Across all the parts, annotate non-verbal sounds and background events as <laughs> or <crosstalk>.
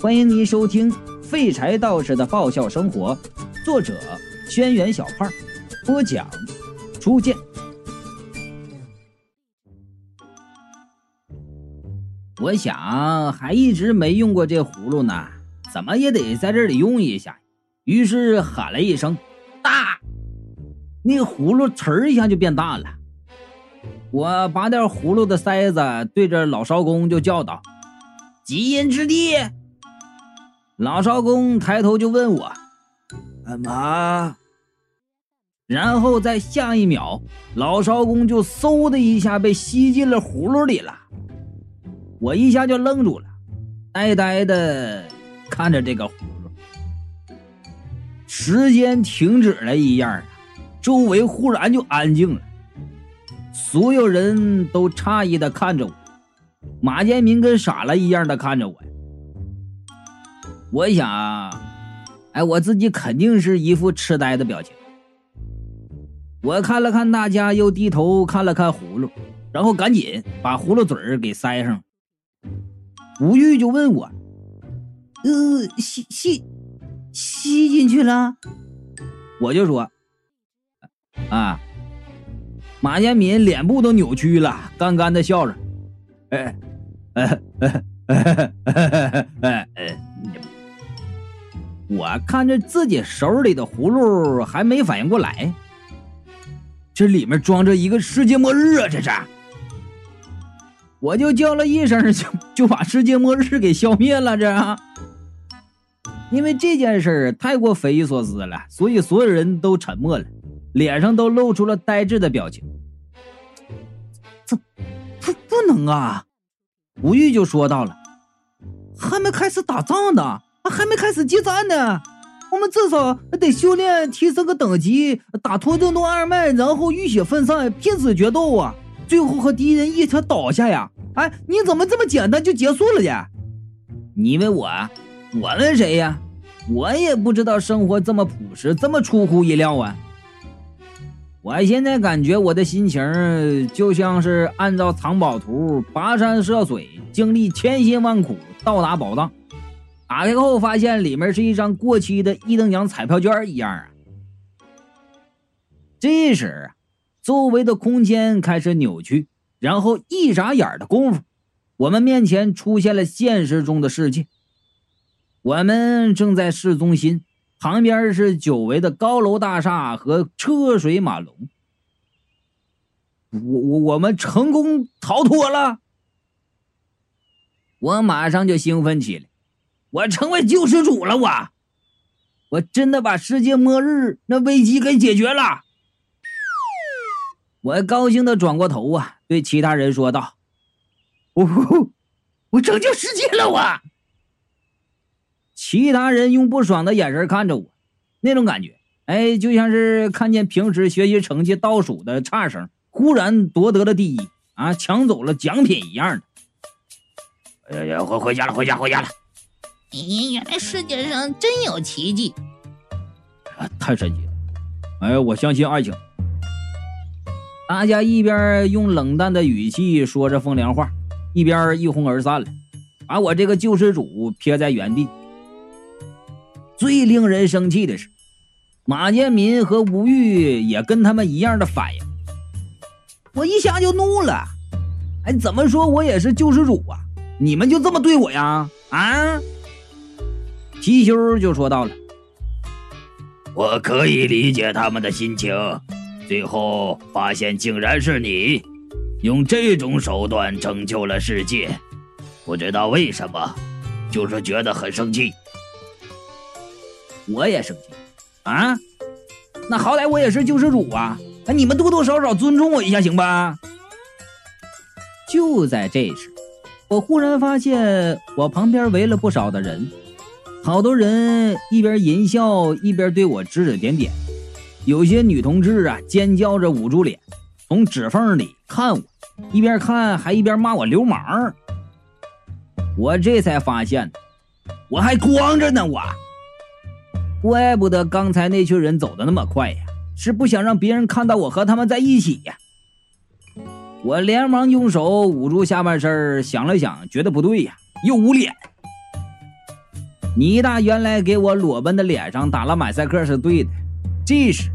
欢迎您收听《废柴道士的爆笑生活》，作者：轩辕小胖，播讲：初见。我想还一直没用过这葫芦呢，怎么也得在这里用一下。于是喊了一声“大”，那葫芦呲一下就变大了。我拔掉葫芦的塞子，对着老艄公就叫道：“极阴之地。”老艄公抬头就问我：“干嘛？”然后在下一秒，老艄公就嗖的一下被吸进了葫芦里了。我一下就愣住了，呆呆的看着这个葫芦。时间停止了一样，周围忽然就安静了，所有人都诧异的看着我，马建民跟傻了一样的看着我。我想，哎，我自己肯定是一副痴呆的表情。我看了看大家，又低头看了看葫芦，然后赶紧把葫芦嘴儿给塞上。吴玉就问我：“呃，吸吸吸进去了？”我就说：“啊。”马建民脸部都扭曲了，干干的笑着：“哎，哎，哎，哎，哎，哎，哎。”我看着自己手里的葫芦，还没反应过来，这里面装着一个世界末日啊！这是，我就叫了一声，就就把世界末日给消灭了。这，因为这件事太过匪夷所思了，所以所有人都沉默了，脸上都露出了呆滞的表情。这不不能啊！吴玉就说到了，还没开始打仗呢。还没开始激战呢，我们至少得修炼提升个等级，打脱正动二脉，然后浴血奋战，拼死决斗啊！最后和敌人一起倒下呀！哎，你怎么这么简单就结束了呢？你问我，我问谁呀？我也不知道生活这么朴实，这么出乎意料啊！我现在感觉我的心情就像是按照藏宝图跋山涉水，经历千辛万苦到达宝藏。打开后发现里面是一张过期的一等奖彩票券一样啊！这时，周围的空间开始扭曲，然后一眨眼的功夫，我们面前出现了现实中的世界。我们正在市中心，旁边是久违的高楼大厦和车水马龙。我我我们成功逃脱了！我马上就兴奋起来。我成为救世主了！我，我真的把世界末日那危机给解决了！我高兴的转过头啊，对其他人说道：“我，我拯救世界了！”我。其他人用不爽的眼神看着我，那种感觉，哎，就像是看见平时学习成绩倒数的差生忽然夺得了第一啊，抢走了奖品一样的。哎呀呀，回回家了，回家，回家了。咦，原来世界上真有奇迹！啊，太神奇了！哎，我相信爱情。大家一边用冷淡的语气说着风凉话，一边一哄而散了，把我这个救世主撇在原地。最令人生气的是，马建民和吴玉也跟他们一样的反应。我一下就怒了，哎，怎么说我也是救世主啊？你们就这么对我呀？啊？貔貅就说到了：“我可以理解他们的心情，最后发现竟然是你，用这种手段拯救了世界，不知道为什么，就是觉得很生气。我也生气啊！那好歹我也是救世主啊！那你们多多少少尊重我一下行吧？”就在这时，我忽然发现我旁边围了不少的人。好多人一边淫笑一边对我指指点点，有些女同志啊尖叫着捂住脸，从指缝里看我，一边看还一边骂我流氓。我这才发现，我还光着呢！我，怪不得刚才那群人走的那么快呀，是不想让别人看到我和他们在一起呀。我连忙用手捂住下半身，想了想，觉得不对呀，又捂脸。你大原来给我裸奔的脸上打了马赛克是对的，这时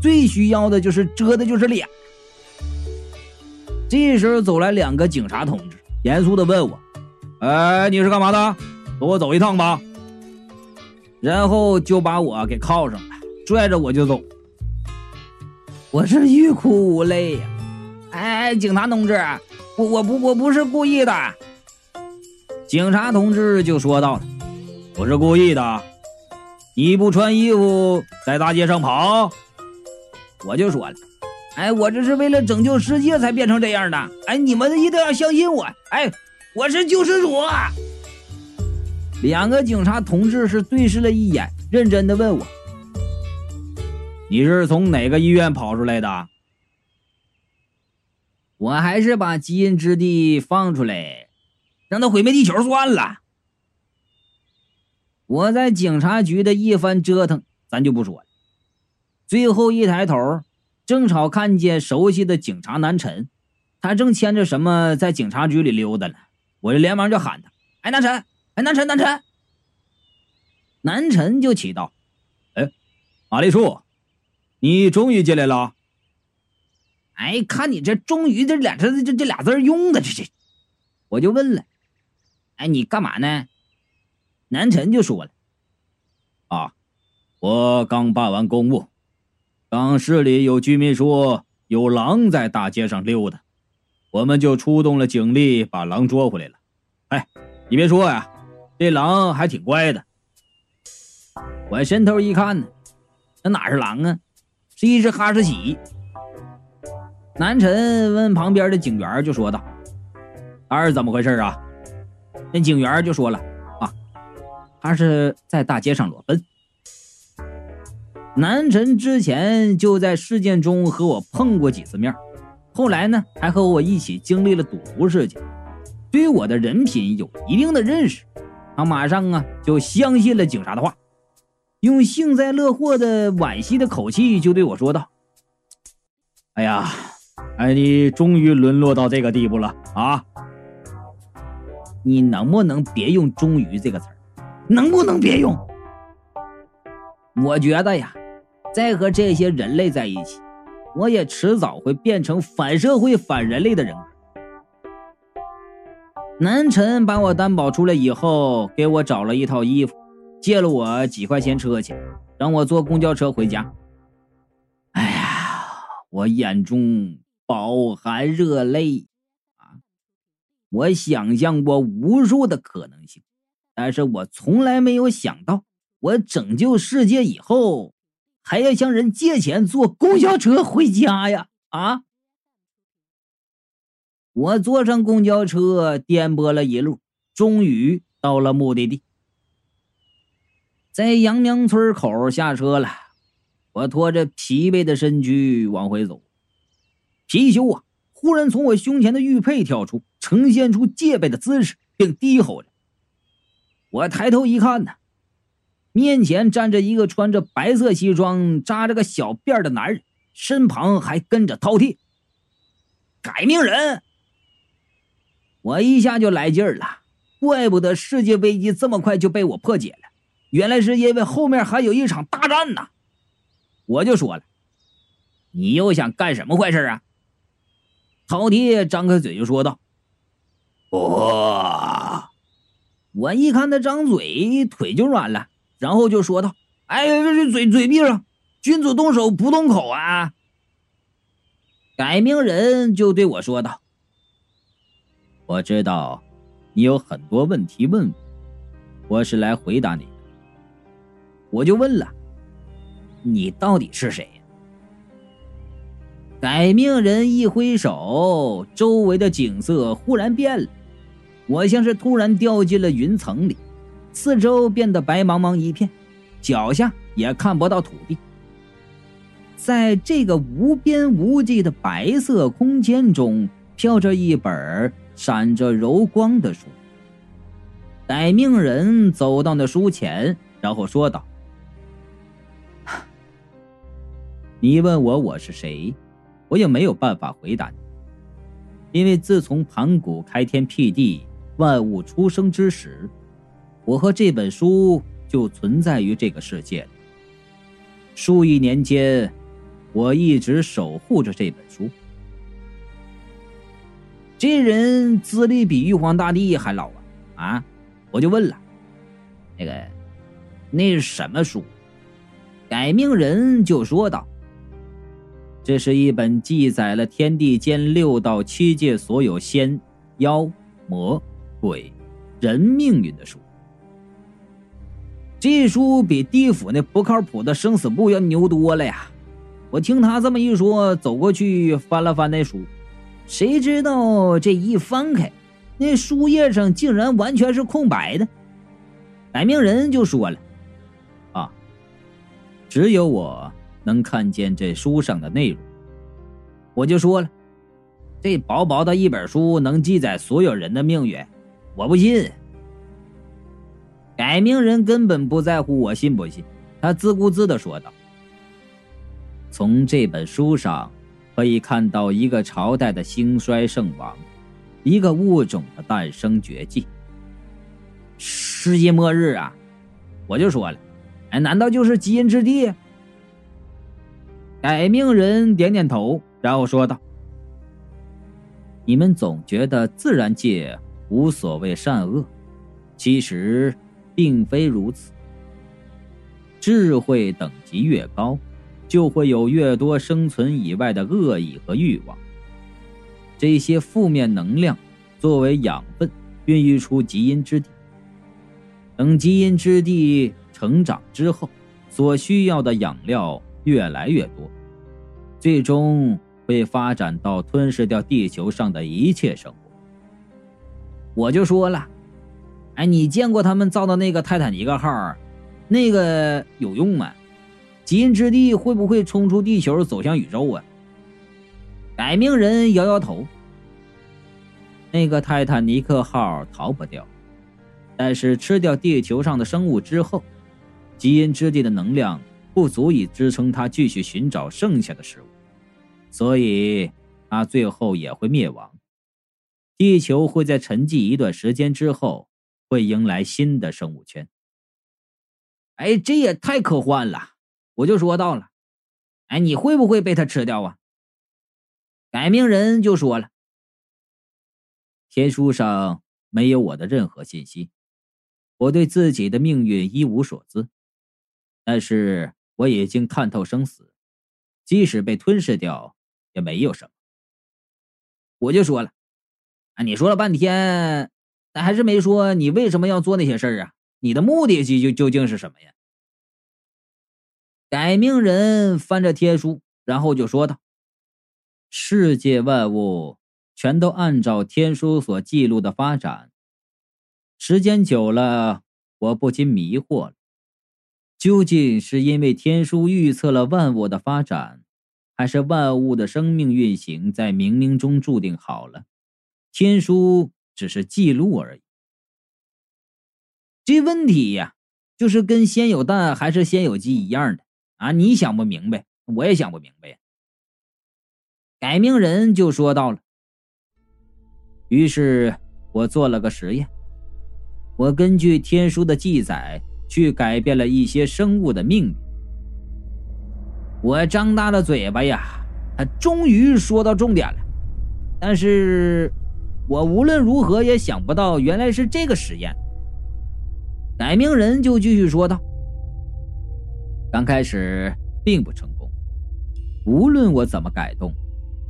最需要的就是遮的就是脸。这时候走来两个警察同志，严肃的问我：“哎，你是干嘛的？和我走一趟吧。”然后就把我给铐上了，拽着我就走。我是欲哭无泪呀！哎，警察同志，我我不我不是故意的。警察同志就说道了：“不是故意的，你不穿衣服在大街上跑。”我就说了。哎，我这是为了拯救世界才变成这样的。哎，你们一定要相信我。哎，我是救世主。两个警察同志是对视了一眼，认真的问我：“你是从哪个医院跑出来的？”我还是把基因之地放出来，让他毁灭地球算了。我在警察局的一番折腾，咱就不说了。最后一抬头。正好看见熟悉的警察南辰，他正牵着什么在警察局里溜达呢。我就连忙就喊他：“哎，南辰！哎，南辰，南辰！”南辰就祈道：“哎，马丽树，你终于进来了。”哎，看你这“终于”这俩字，这这俩字用的，这这，我就问了：“哎，你干嘛呢？”南辰就说了：“啊，我刚办完公务。”当市里有居民说有狼在大街上溜达，我们就出动了警力把狼捉回来了。哎，你别说呀，这狼还挺乖的。我伸头一看呢，那哪是狼啊，是一只哈士奇。南辰问旁边的警员就说道：“他是怎么回事啊？”那警员就说了：“还，是在大街上裸奔。”南辰之前就在事件中和我碰过几次面，后来呢还和我一起经历了赌徒事件，对我的人品有一定的认识。他马上啊就相信了警察的话，用幸灾乐祸的惋惜的口气就对我说道：“哎呀，哎，你终于沦落到这个地步了啊！你能不能别用‘终于’这个词儿？能不能别用？我觉得呀。”再和这些人类在一起，我也迟早会变成反社会、反人类的人格。南辰把我担保出来以后，给我找了一套衣服，借了我几块钱车钱，让我坐公交车回家。哎呀，我眼中饱含热泪啊！我想象过无数的可能性，但是我从来没有想到，我拯救世界以后。还要向人借钱坐公交车回家呀！啊！我坐上公交车，颠簸了一路，终于到了目的地。在杨娘村口下车了，我拖着疲惫的身躯往回走。貔貅啊，忽然从我胸前的玉佩跳出，呈现出戒备的姿势，并低吼着。我抬头一看呢。面前站着一个穿着白色西装、扎着个小辫的男人，身旁还跟着饕餮。改命人，我一下就来劲儿了，怪不得世界危机这么快就被我破解了，原来是因为后面还有一场大战呢。我就说了，你又想干什么坏事啊？饕餮张开嘴就说道：“哇！”我一看他张嘴，腿就软了。然后就说道：“哎，这嘴嘴闭上，君子动手不动口啊！”改命人就对我说道：“我知道你有很多问题问我，我是来回答你的。”我就问了：“你到底是谁？”改命人一挥手，周围的景色忽然变了，我像是突然掉进了云层里。四周变得白茫茫一片，脚下也看不到土地。在这个无边无际的白色空间中，飘着一本闪着柔光的书。待命人走到那书前，然后说道：“你问我我是谁，我也没有办法回答你，因为自从盘古开天辟地、万物出生之时。”我和这本书就存在于这个世界。数亿年间，我一直守护着这本书。这人资历比玉皇大帝还老啊！啊，我就问了，那个，那是什么书？改命人就说道：“这是一本记载了天地间六道七界所有仙、妖、魔、鬼、人命运的书。这书比地府那不靠谱的生死簿要牛多了呀！”我听他这么一说，走过去翻了翻那书。谁知道这一翻开，那书页上竟然完全是空白的。改命人就说了：“啊，只有我能看见这书上的内容。”我就说了：“这薄薄的一本书能记载所有人的命运？我不信。”改命人根本不在乎我信不信，他自顾自的说道：“从这本书上。”可以看到一个朝代的兴衰盛亡，一个物种的诞生绝迹。世界末日啊！我就说了，哎，难道就是基因之地？改命人点点头，然后说道：“你们总觉得自然界无所谓善恶，其实并非如此。智慧等级越高。”就会有越多生存以外的恶意和欲望。这些负面能量作为养分，孕育出基因之地。等基因之地成长之后，所需要的养料越来越多，最终会发展到吞噬掉地球上的一切生物。我就说了，哎，你见过他们造的那个泰坦尼克号？那个有用吗？基因之地会不会冲出地球走向宇宙啊？改命人摇摇头。那个泰坦尼克号逃不掉，但是吃掉地球上的生物之后，基因之地的能量不足以支撑它继续寻找剩下的食物，所以它最后也会灭亡。地球会在沉寂一段时间之后，会迎来新的生物圈。哎，这也太科幻了！我就说到了，哎，你会不会被他吃掉啊？改命人就说了，天书上没有我的任何信息，我对自己的命运一无所知，但是我已经看透生死，即使被吞噬掉也没有什么。我就说了，啊，你说了半天，但还是没说你为什么要做那些事儿啊？你的目的究究竟是什么呀？改命人翻着天书，然后就说道：“世界万物全都按照天书所记录的发展，时间久了，我不禁迷惑了：究竟是因为天书预测了万物的发展，还是万物的生命运行在冥冥中注定好了，天书只是记录而已？这问题呀，就是跟先有蛋还是先有鸡一样的。”啊！你想不明白，我也想不明白呀。改命人就说到了。于是我做了个实验，我根据天书的记载去改变了一些生物的命运。我张大了嘴巴呀，他终于说到重点了。但是，我无论如何也想不到，原来是这个实验。改名人就继续说道。刚开始并不成功，无论我怎么改动，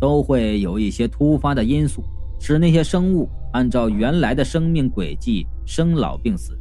都会有一些突发的因素，使那些生物按照原来的生命轨迹生老病死。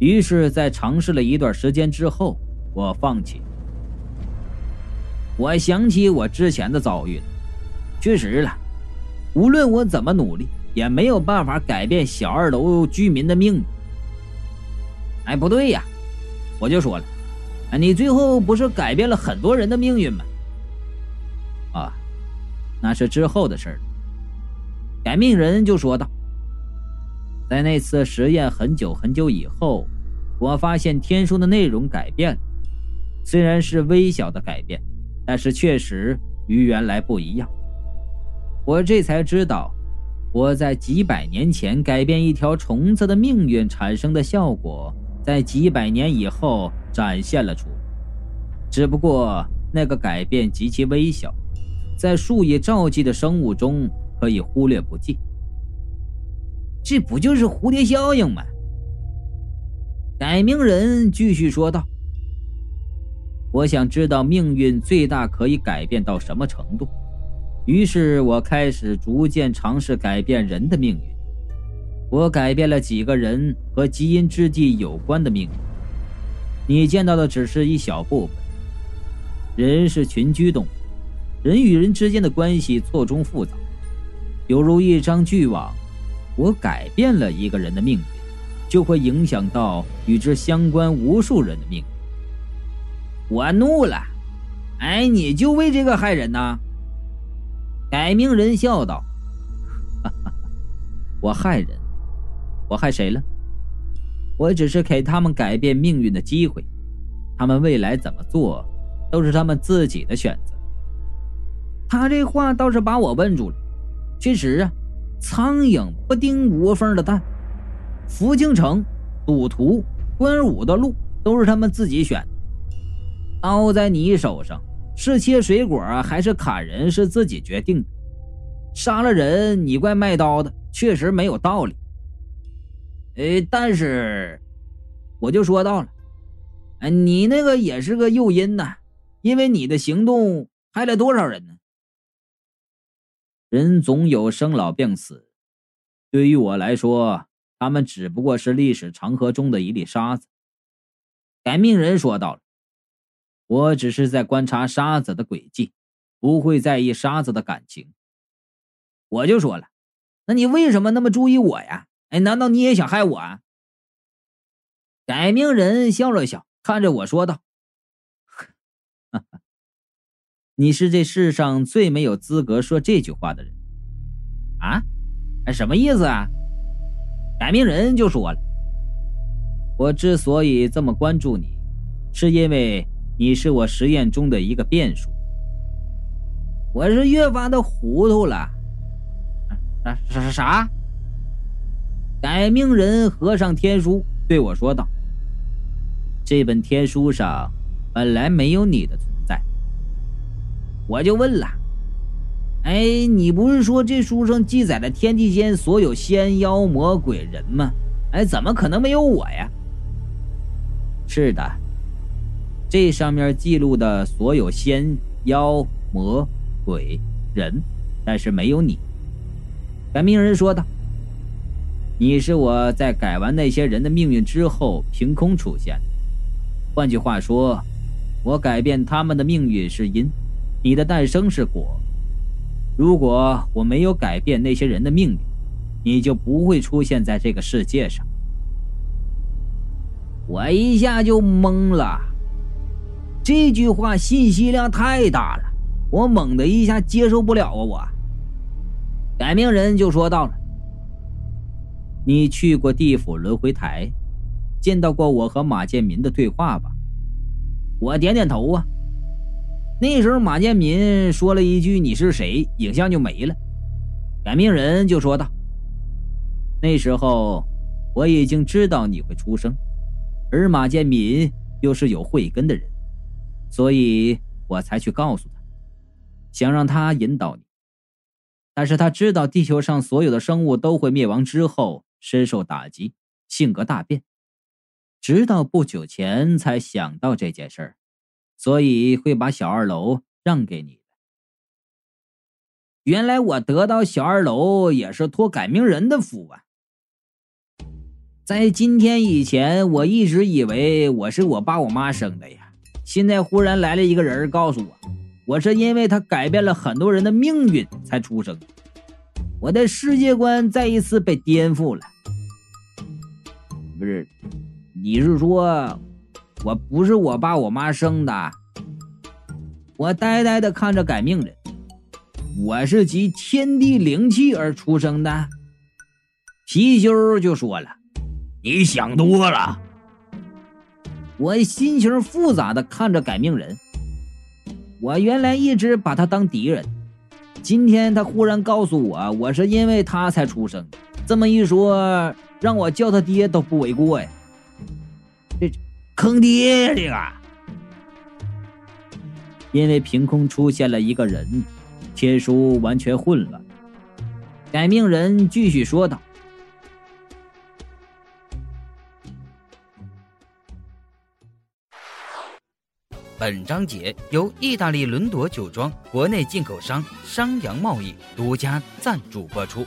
于是，在尝试了一段时间之后，我放弃。我想起我之前的遭遇，确实了，无论我怎么努力，也没有办法改变小二楼居民的命运。哎，不对呀，我就说了。你最后不是改变了很多人的命运吗？啊，那是之后的事儿。改命人就说道：“在那次实验很久很久以后，我发现天书的内容改变了，虽然是微小的改变，但是确实与原来不一样。我这才知道，我在几百年前改变一条虫子的命运产生的效果，在几百年以后展现了出来。只不过那个改变极其微小，在数以兆计的生物中可以忽略不计。这不就是蝴蝶效应吗？改名人继续说道：“我想知道命运最大可以改变到什么程度。”于是我开始逐渐尝试改变人的命运。我改变了几个人和基因之际有关的命运。你见到的只是一小部分。人是群居动物，人与人之间的关系错综复杂，犹如一张巨网。我改变了一个人的命运，就会影响到与之相关无数人的命运。我怒了！哎，你就为这个害人呐？改名人笑道：“，<laughs> 我害人，我害谁了？我只是给他们改变命运的机会，他们未来怎么做，都是他们自己的选择。”他这话倒是把我问住了。确实啊，苍蝇不叮无缝的蛋，福京城、赌徒、关武的路都是他们自己选的。刀在你手上。是切水果还是砍人，是自己决定的。杀了人，你怪卖刀的，确实没有道理。哎，但是我就说到了，哎，你那个也是个诱因呐，因为你的行动害了多少人呢？人总有生老病死，对于我来说，他们只不过是历史长河中的一粒沙子。改命人说道了。我只是在观察沙子的轨迹，不会在意沙子的感情。我就说了，那你为什么那么注意我呀？哎，难道你也想害我啊？改命人笑了笑，看着我说道：“ <laughs> 你是这世上最没有资格说这句话的人。”啊？哎，什么意思啊？改命人就说了：“我之所以这么关注你，是因为……”你是我实验中的一个变数，我是越发的糊涂了。啥啥啥？改命人合上天书对我说道：“这本天书上本来没有你的存在。”我就问了：“哎，你不是说这书上记载了天地间所有仙妖魔鬼人吗？哎，怎么可能没有我呀？”是的。这上面记录的所有仙、妖、魔、鬼、人，但是没有你。改命人说道：“你是我在改完那些人的命运之后凭空出现的。换句话说，我改变他们的命运是因，你的诞生是果。如果我没有改变那些人的命运，你就不会出现在这个世界上。”我一下就懵了。这句话信息量太大了，我猛的一下接受不了啊！我改命人就说到了：“你去过地府轮回台，见到过我和马建民的对话吧？”我点点头啊。那时候马建民说了一句：“你是谁？”影像就没了。改命人就说道：“那时候我已经知道你会出生，而马建民又是有慧根的人。”所以我才去告诉他，想让他引导你。但是他知道地球上所有的生物都会灭亡之后，深受打击，性格大变，直到不久前才想到这件事儿，所以会把小二楼让给你原来我得到小二楼也是托改命人的福啊！在今天以前，我一直以为我是我爸我妈生的呀。现在忽然来了一个人，告诉我，我是因为他改变了很多人的命运才出生，我的世界观再一次被颠覆了。不是，你是说，我不是我爸我妈生的？我呆呆的看着改命人，我是集天地灵气而出生的。貔貅就说了：“你想多了。”我心情复杂的看着改命人，我原来一直把他当敌人，今天他忽然告诉我，我是因为他才出生。这么一说，让我叫他爹都不为过呀。这坑爹这个！因为凭空出现了一个人，天书完全混了。改命人继续说道。本章节由意大利伦朵酒庄国内进口商商阳贸易独家赞助播出。